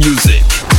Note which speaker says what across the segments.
Speaker 1: music.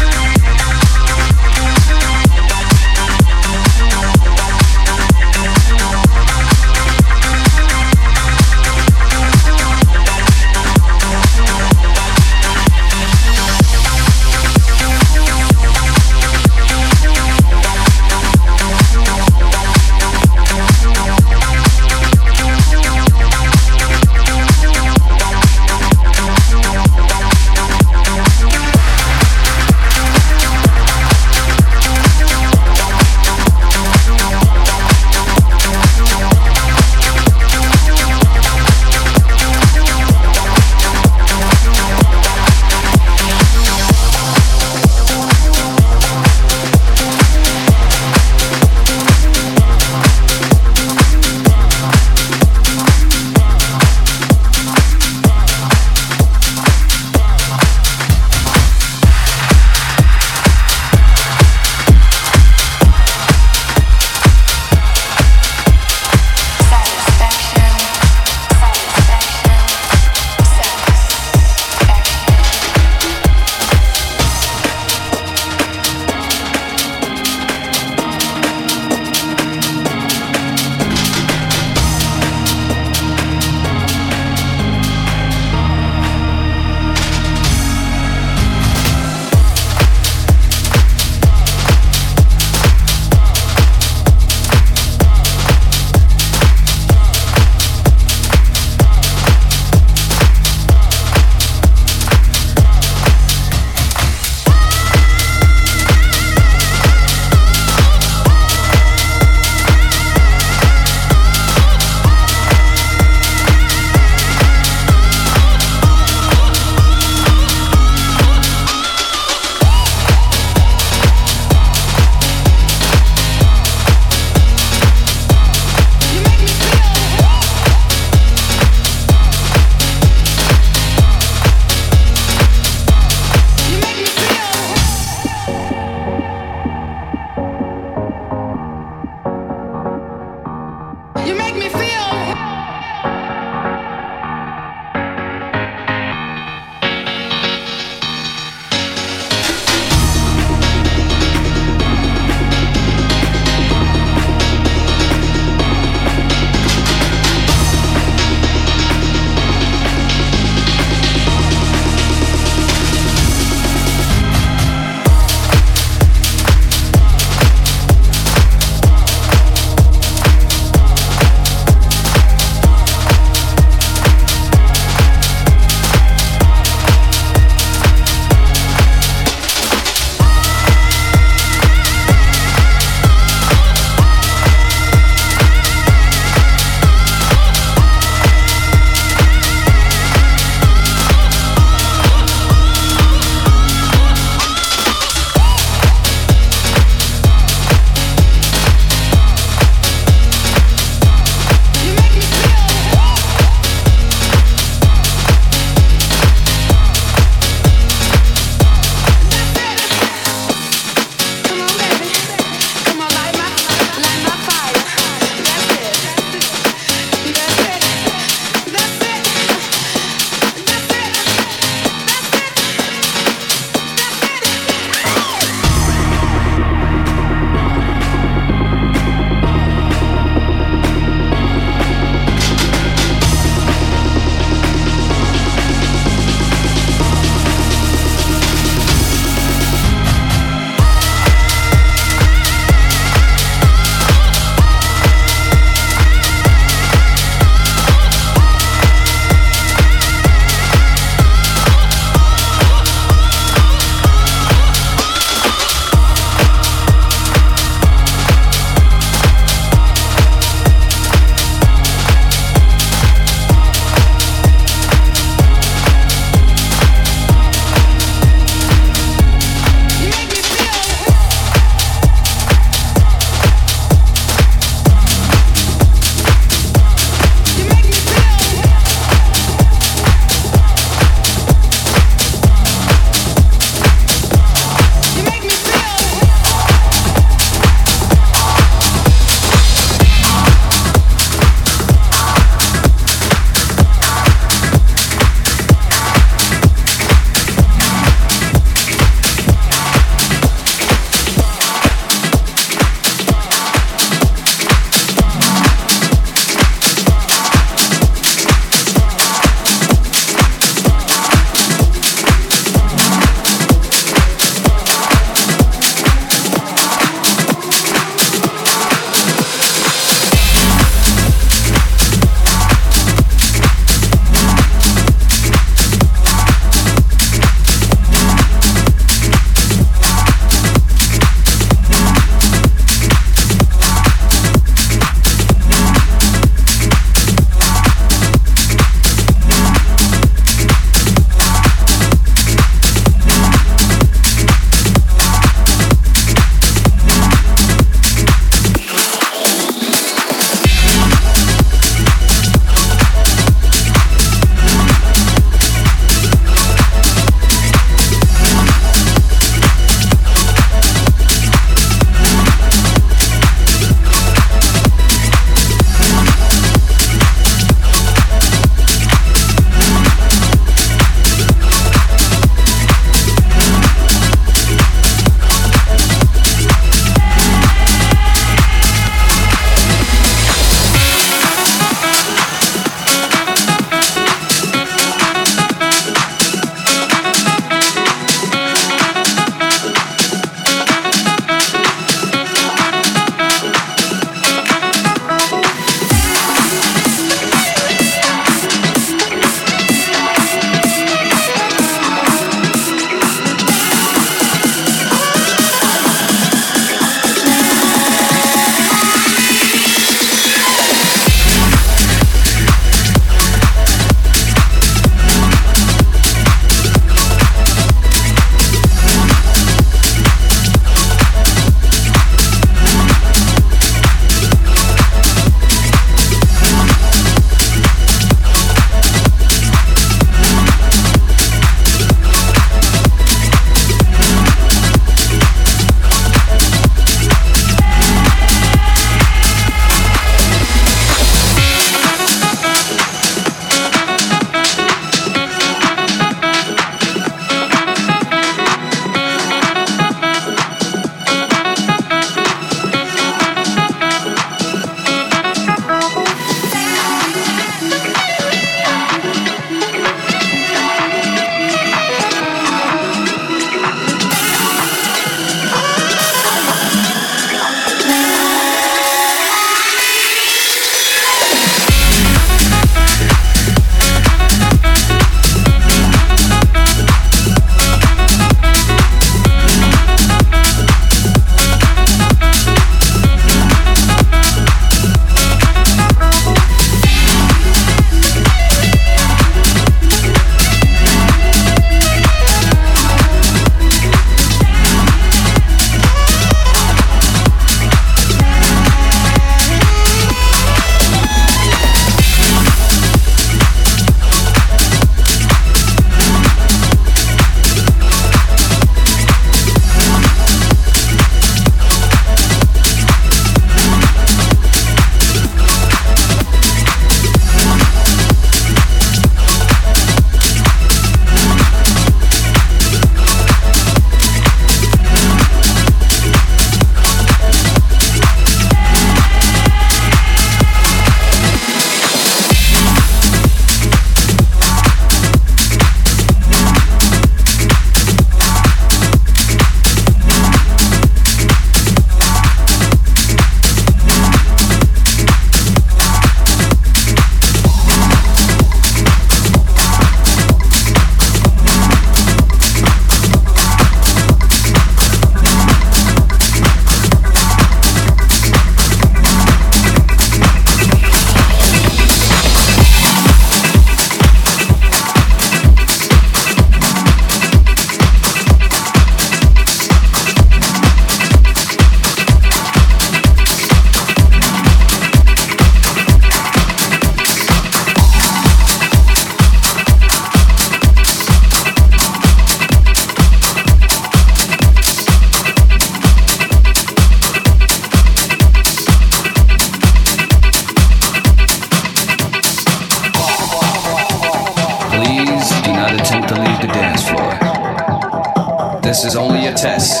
Speaker 2: This is only a test.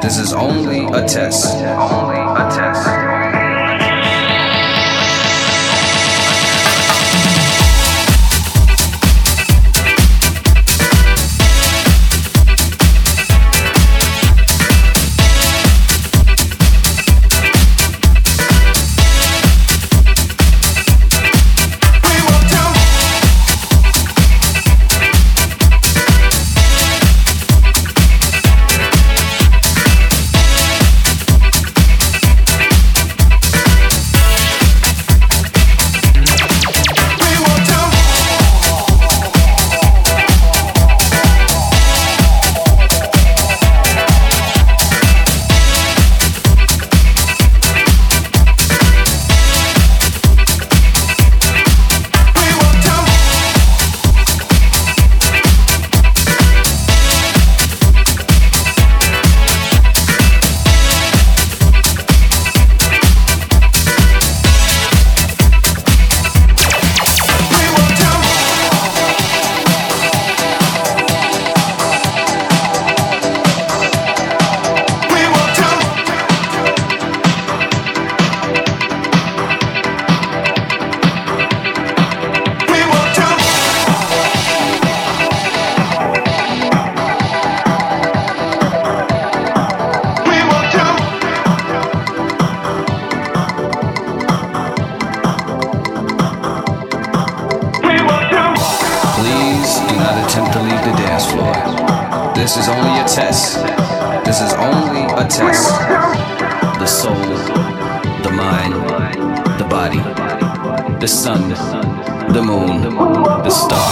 Speaker 2: This is only a test. Only a test.
Speaker 3: the sun, the moon, the star,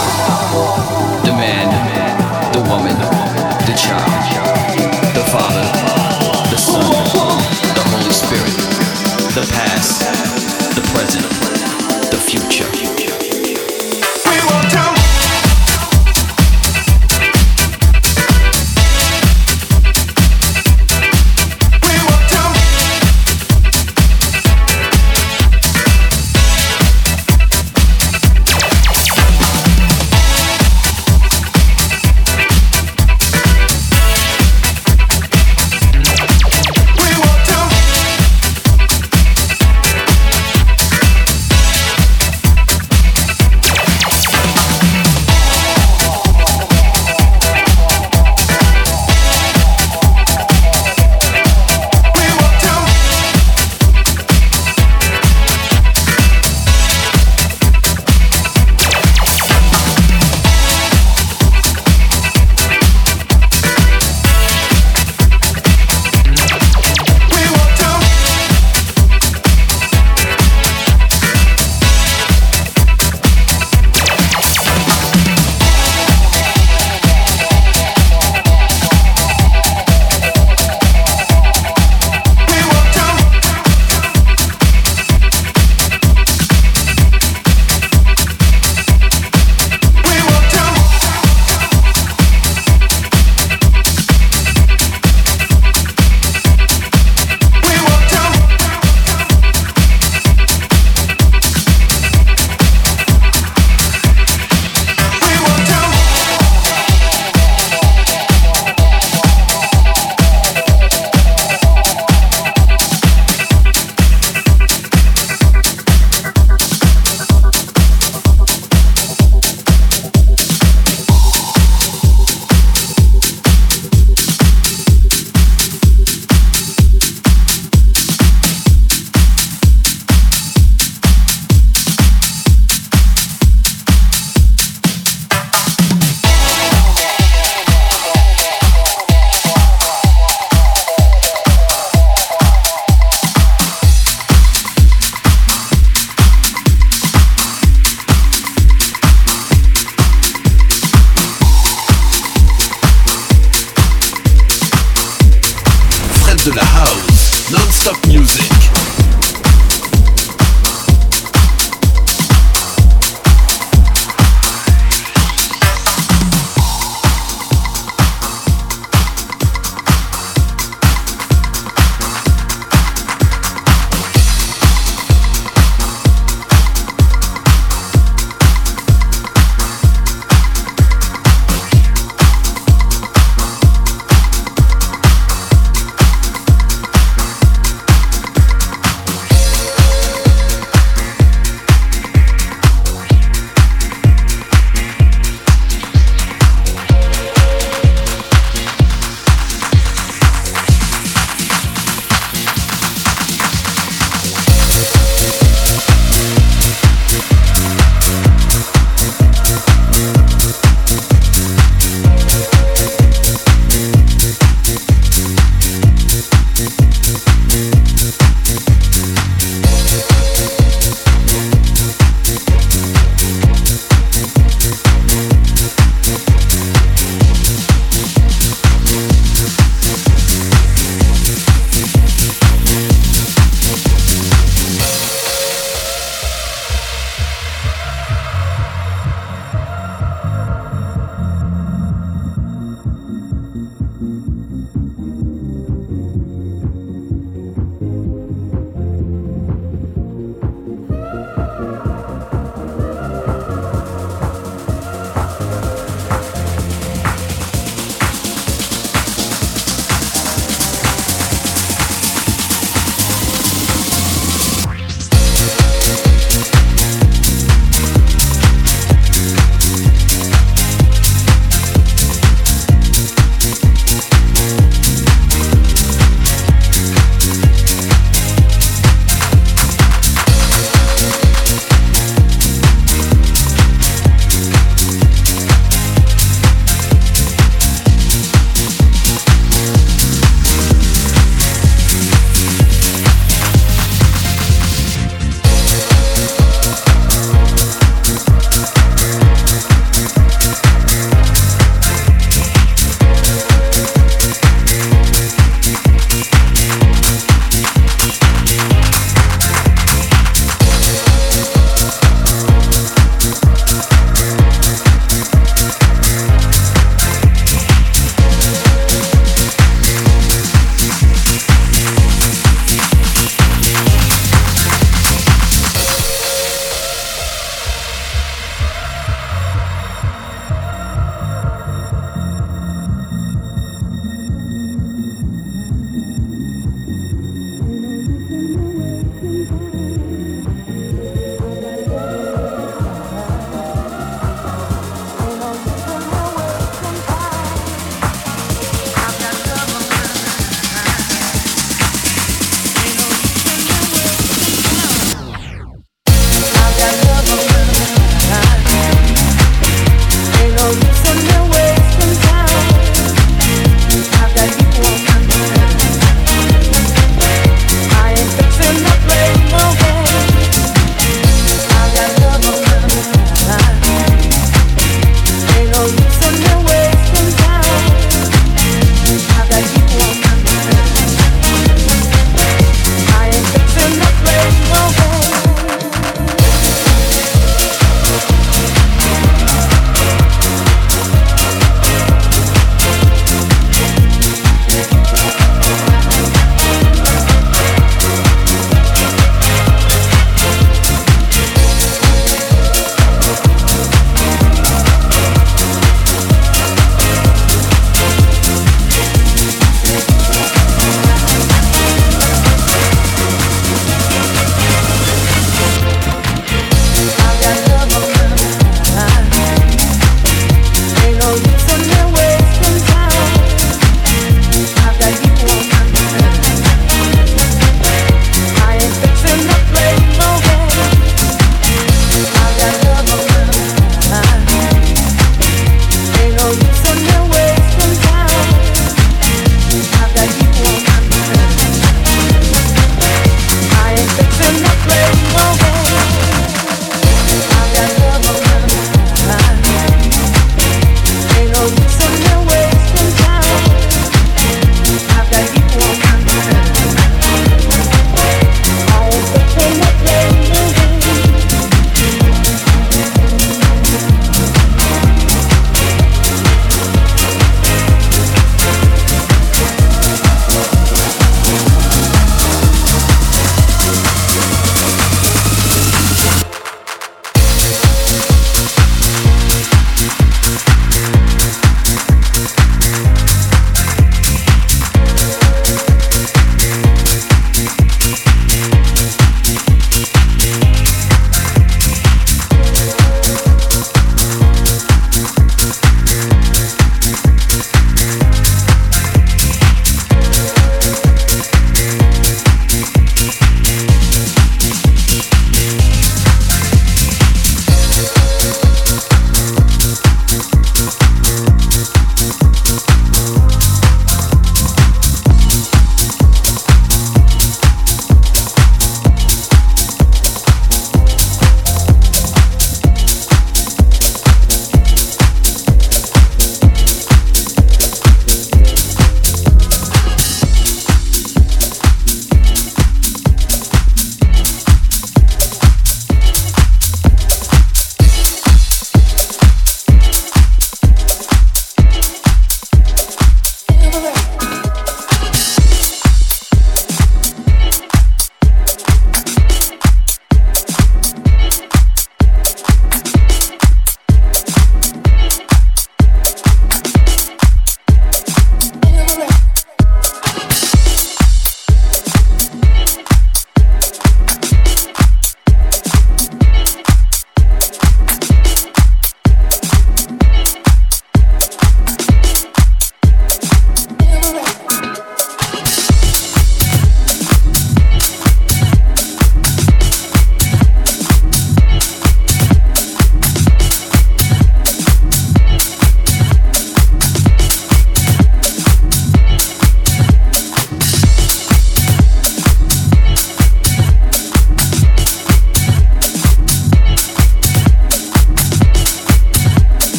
Speaker 3: the man, the woman, the child, the father, the son, the Holy Spirit, the past.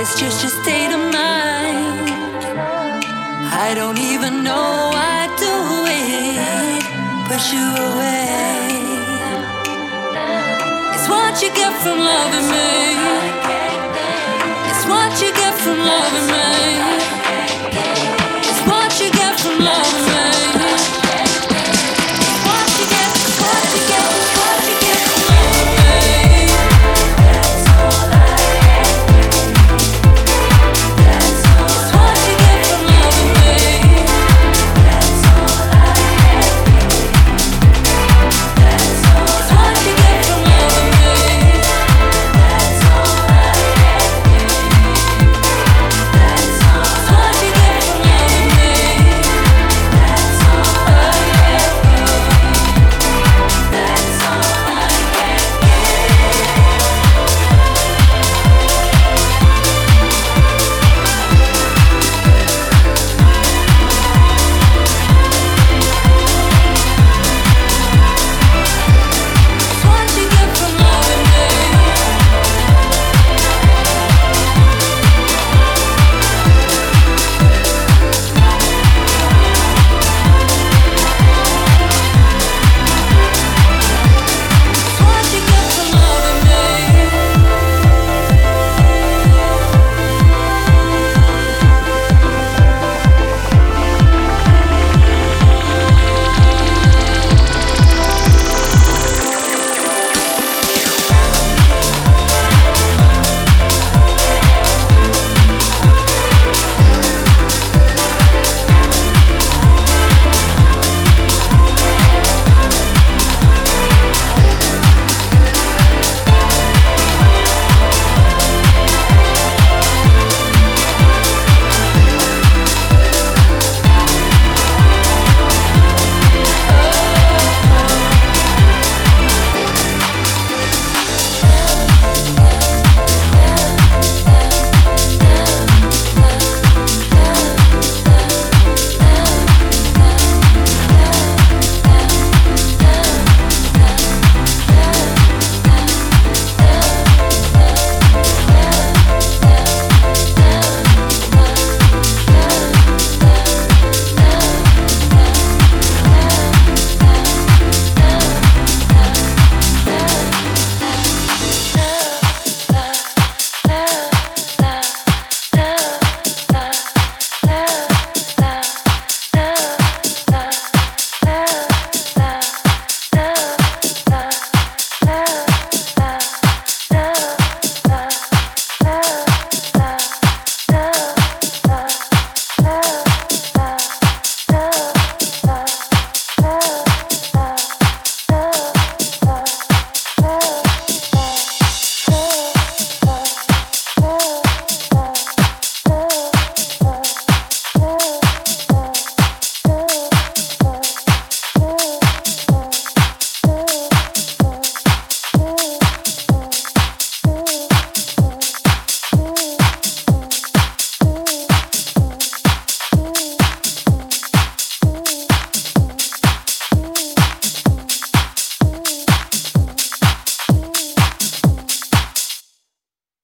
Speaker 3: it's just your state of mind. I don't even know why I do it. Push you away. It's what you get from loving me. It's what you get from loving me.